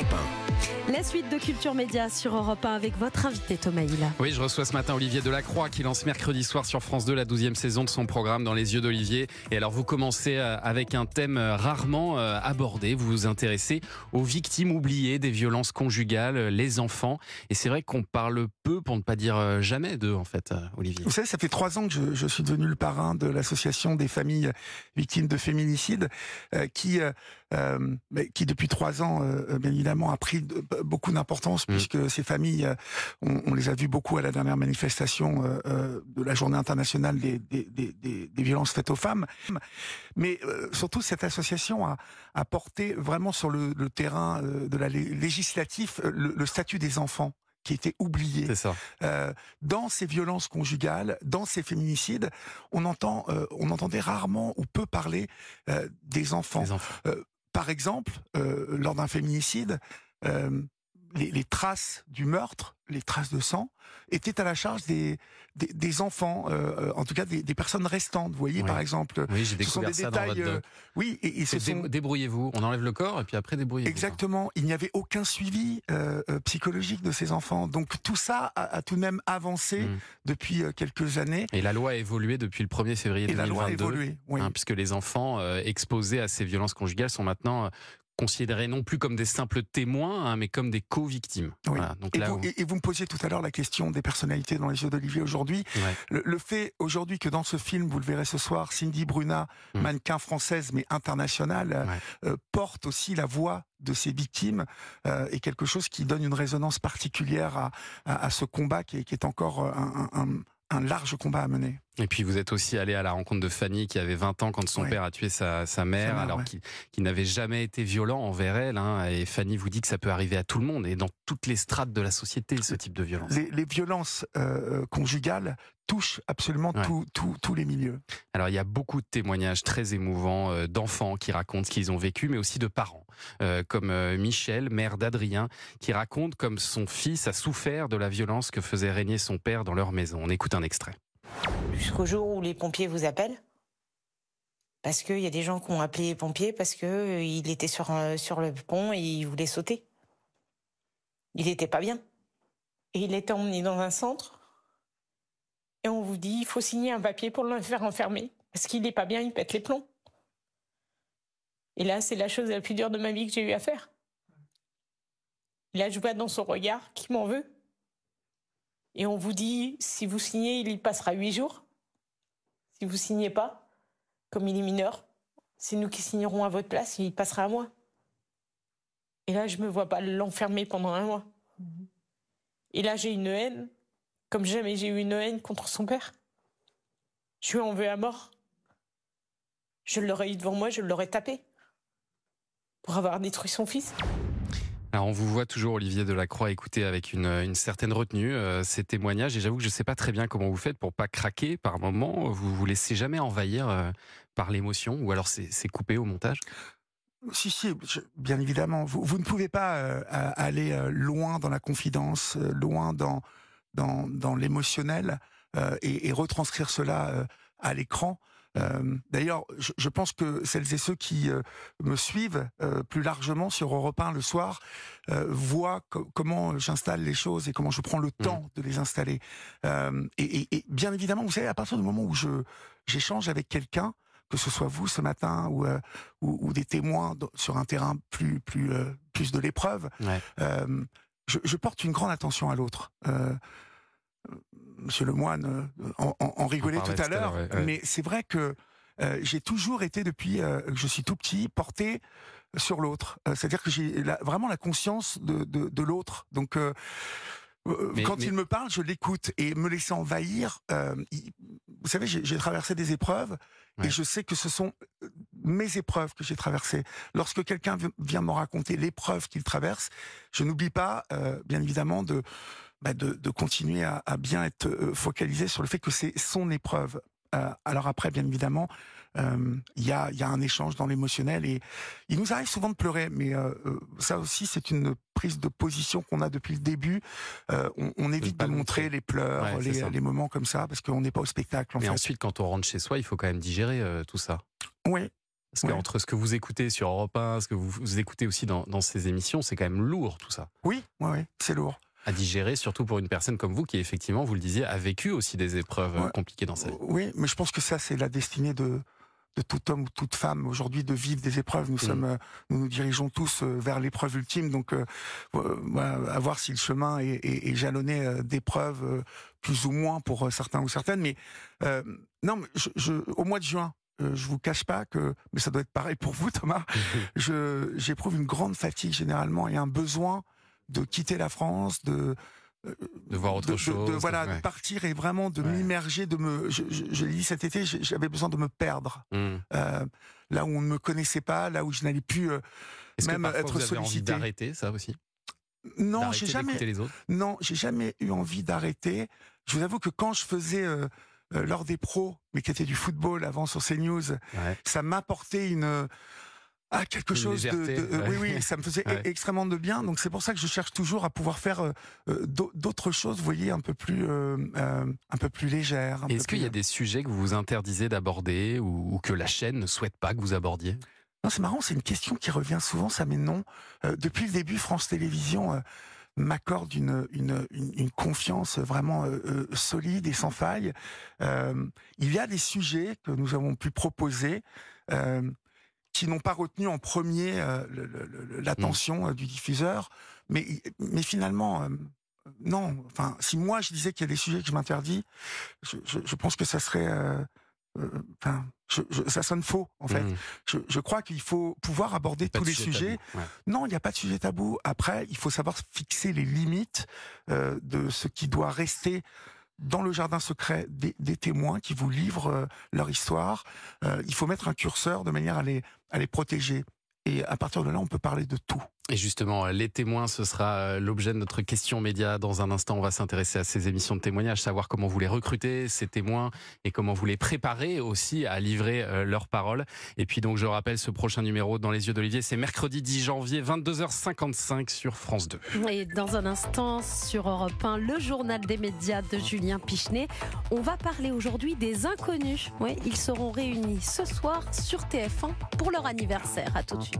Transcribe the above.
Europe La suite de Culture Média sur Europe 1 avec votre invité Thomas Hill. Oui, je reçois ce matin Olivier Delacroix qui lance mercredi soir sur France 2 la 12e saison de son programme Dans les yeux d'Olivier. Et alors vous commencez euh, avec un thème euh, rarement euh, abordé. Vous vous intéressez aux victimes oubliées des violences conjugales, les enfants. Et c'est vrai qu'on parle peu, pour ne pas dire jamais d'eux en fait, Olivier. Vous savez, ça fait trois ans que je, je suis devenu le parrain de l'association des familles victimes de féminicide qui, euh, qui depuis trois ans, bien évidemment, a pris beaucoup d'importance mmh. puisque ces familles, euh, on, on, les a vues beaucoup à la dernière manifestation euh, euh, de la Journée internationale des, des, des, des violences faites aux femmes. Mais surtout, cette association a, a, porté vraiment sur le, le terrain de la législatif le, le statut des enfants qui était oublié. Ça. Euh, dans ces violences conjugales, dans ces féminicides, on entend, euh, on entendait rarement ou peu parler euh, des enfants. Des enfants. Par exemple, lors d'un féminicide, les, les, traces du meurtre, les traces de sang, étaient à la charge des, des, des enfants, euh, en tout cas des, des, personnes restantes. Vous voyez, oui. par exemple, oui, j'ai découvert ce sont des ça détails. Dans votre euh, oui, et, et ce sont... débrouillez-vous. On enlève le corps et puis après débrouillez-vous. Exactement. Il n'y avait aucun suivi euh, psychologique de ces enfants. Donc tout ça a, a tout de même avancé mmh. depuis euh, quelques années. Et la loi a évolué depuis le 1er février et 2022. La loi a évolué, oui. hein, puisque les enfants euh, exposés à ces violences conjugales sont maintenant considérés non plus comme des simples témoins, hein, mais comme des co-victimes. Oui. Voilà, donc et, là, vous, on... et, vous me posiez tout à l'heure la question des personnalités dans les yeux d'Olivier aujourd'hui. Ouais. Le, le, fait aujourd'hui que dans ce film, vous le verrez ce soir, Cindy Bruna, mmh. mannequin française mais internationale, ouais. euh, porte aussi la voix de ces victimes euh, est quelque chose qui donne une résonance particulière à, à, à ce combat qui est, qui est encore un, un, un large combat à mener. Et puis vous êtes aussi allé à la rencontre de Fanny qui avait 20 ans quand son Ouais. père a tué sa, sa mère, alors ouais. qu'il n'avait jamais été violent envers elle. Hein, et Fanny vous dit que ça peut arriver à tout le monde et dans toutes les strates de la société, ce type de violence. Les, les violences euh, conjugales touchent absolument Ouais. tous les milieux. Alors il y a beaucoup de témoignages très émouvants euh, d'enfants qui racontent ce qu'ils ont vécu, mais aussi de parents, euh, comme euh, Michel, mère d'Adrien, qui raconte comme son fils a souffert de la violence que faisait régner son père dans leur maison. On écoute un extrait. Jusqu'au jour où les pompiers vous appellent. Parce qu'il y a des gens qui ont appelé les pompiers parce que euh, il était sur, euh, sur le pont et il voulait sauter. Il n'était pas bien. Et il était emmené dans un centre. Et on vous dit, il faut signer un papier pour le faire enfermer. Parce qu'il n'est pas bien, il pète les plombs. Et là, c'est la chose la plus dure de ma vie que j'ai eu à faire. Là, je vois dans son regard qu'il m'en veut. Et on vous dit, si vous signez, il y passera huit jours. Si vous signez pas, comme il est mineur, c'est nous qui signerons à votre place, il passera à moi. Et là, je me vois pas l'enfermer pendant un mois. Et là, j'ai une haine, comme jamais j'ai eu une haine contre son père. Je lui en veux à mort. Je l'aurais eu devant moi, je l'aurais tapé. Pour avoir détruit son fils. Alors on vous voit toujours Olivier Delacroix écouter avec une, une certaine retenue euh, ces témoignages et j'avoue que je ne sais pas très bien comment vous faites pour pas craquer par moment. Vous vous laissez jamais envahir euh, par l'émotion ou alors c'est coupé au montage? Si, si, bien évidemment. Vous, vous, ne pouvez pas euh, aller loin dans la confidence, loin dans, dans, dans l'émotionnel et, retranscrire cela à l'écran. Euh, D'ailleurs, je, je, pense que celles et ceux qui euh, me suivent euh, plus largement sur Europe 1 le soir voient co comment j'installe les choses et comment je prends le mmh. temps de les installer. Et, et, et, bien évidemment, vous savez, à partir du moment où je j'échange avec quelqu'un, que ce soit vous ce matin ou, ou, ou, des témoins sur un terrain plus plus plus de l'épreuve, ouais. je, je, porte une grande attention à l'autre. Euh, Monsieur Lemoine en, en, en rigolait tout à l'heure, ouais, ouais. mais c'est vrai que euh, j'ai toujours été depuis euh, que je suis tout petit porté sur l'autre. Euh, C'est-à-dire que j'ai vraiment la conscience de, de, de l'autre. Donc mais, quand mais... il me parle, je l'écoute et me laisser envahir. Euh, il, vous savez, j'ai traversé des épreuves ouais. et je sais que ce sont mes épreuves que j'ai traversées. Lorsque quelqu'un vient me raconter l'épreuve qu'il traverse, je n'oublie pas, euh, bien évidemment, de, bah de, de, continuer à, à, bien être euh, focalisé sur le fait que c'est son épreuve. Euh, alors après, bien évidemment, il euh, y, a, y, a, un échange dans l'émotionnel et il nous arrive souvent de pleurer, mais euh, ça aussi c'est une prise de position qu'on a depuis le début. On, on, évite de, de montrer les pleurs, ouais, les, les, moments comme ça, parce qu'on n'est pas au spectacle. En mais fait. ensuite, quand on rentre chez soi, il faut quand même digérer tout ça. Oui. Parce qu'entre ce que vous écoutez sur Europe 1, ce que vous, écoutez aussi dans, ces émissions, c'est quand même lourd tout ça. Oui, oui, oui c'est lourd. À digérer, surtout pour une personne comme vous qui, effectivement, vous le disiez, a vécu aussi des épreuves compliquées dans sa vie. Oui, mais je pense que ça, c'est la destinée de, de tout homme ou toute femme aujourd'hui de vivre des épreuves. Nous mm. sommes, euh, nous nous dirigeons tous euh, vers l'épreuve ultime. Donc, euh, à voir si le chemin est, jalonné d'épreuves plus ou moins pour certains ou certaines. Mais non, mais je, au mois de juin, je vous cache pas que, mais ça doit être pareil pour vous, Thomas. je j'éprouve une grande fatigue généralement et un besoin de quitter la France, de de voir autre chose. De, voilà, de partir et vraiment de m'immerger, de me. Je, je, l'ai dit cet été, j'avais besoin de me perdre. Hmm. Euh, là où on ne me connaissait pas, là où je n'allais plus euh, même que être vous avez envie d'arrêter ça aussi? Non, j'ai jamais. Les autres? Non, j'ai jamais eu envie d'arrêter. Je vous avoue que quand je faisais euh, lors des pros, mais qui était du football avant sur CNews, ça m'apportait une ah, quelque chose de, euh, oui, oui, ça me faisait e-, extrêmement de bien. Donc c'est pour ça que je cherche toujours à pouvoir faire euh, euh, d'autres choses, vous voyez, un peu plus, un peu plus légères. Est-ce qu'il y a des sujets que vous vous interdisez d'aborder ou, que la chaîne ne souhaite pas que vous abordiez? Non, c'est marrant, c'est une question qui revient souvent. Ça, mais non. depuis le début, France Télévisions m'accorde une, une, une, confiance vraiment solide et sans faille. il y a des sujets que nous avons pu proposer qui n'ont pas retenu en premier euh, l'attention euh, du diffuseur. Mais, mais finalement, euh, non. Enfin, si moi je disais qu'il y a des sujets que je m'interdis, je, je, pense que ça serait, enfin, ça sonne faux en fait. Mmh. Je, crois qu'il faut pouvoir aborder tous les sujets. Non, il n'y a pas de sujet tabou. Après, il faut savoir fixer les limites de ce qui doit rester dans le jardin secret des, témoins qui vous livrent euh, leur histoire. Euh, il faut mettre un curseur de manière à les, à les protéger. Et à partir de là, on peut parler de tout. Et justement, les témoins, ce sera euh, l'objet de notre question média. Dans un instant, on va s'intéresser à ces émissions de témoignages, savoir comment vous les recrutez, ces témoins, et comment vous les préparez aussi à livrer euh, leurs paroles. Et puis donc, je rappelle, ce prochain numéro dans les yeux d'Olivier, c'est mercredi 10 janvier, 22h55 sur France 2. Et dans un instant, sur Europe 1, le journal des médias de Julien Pichenet. On va parler aujourd'hui des inconnus. Oui, ils seront réunis ce soir sur TF1 pour leur anniversaire. À tout de suite.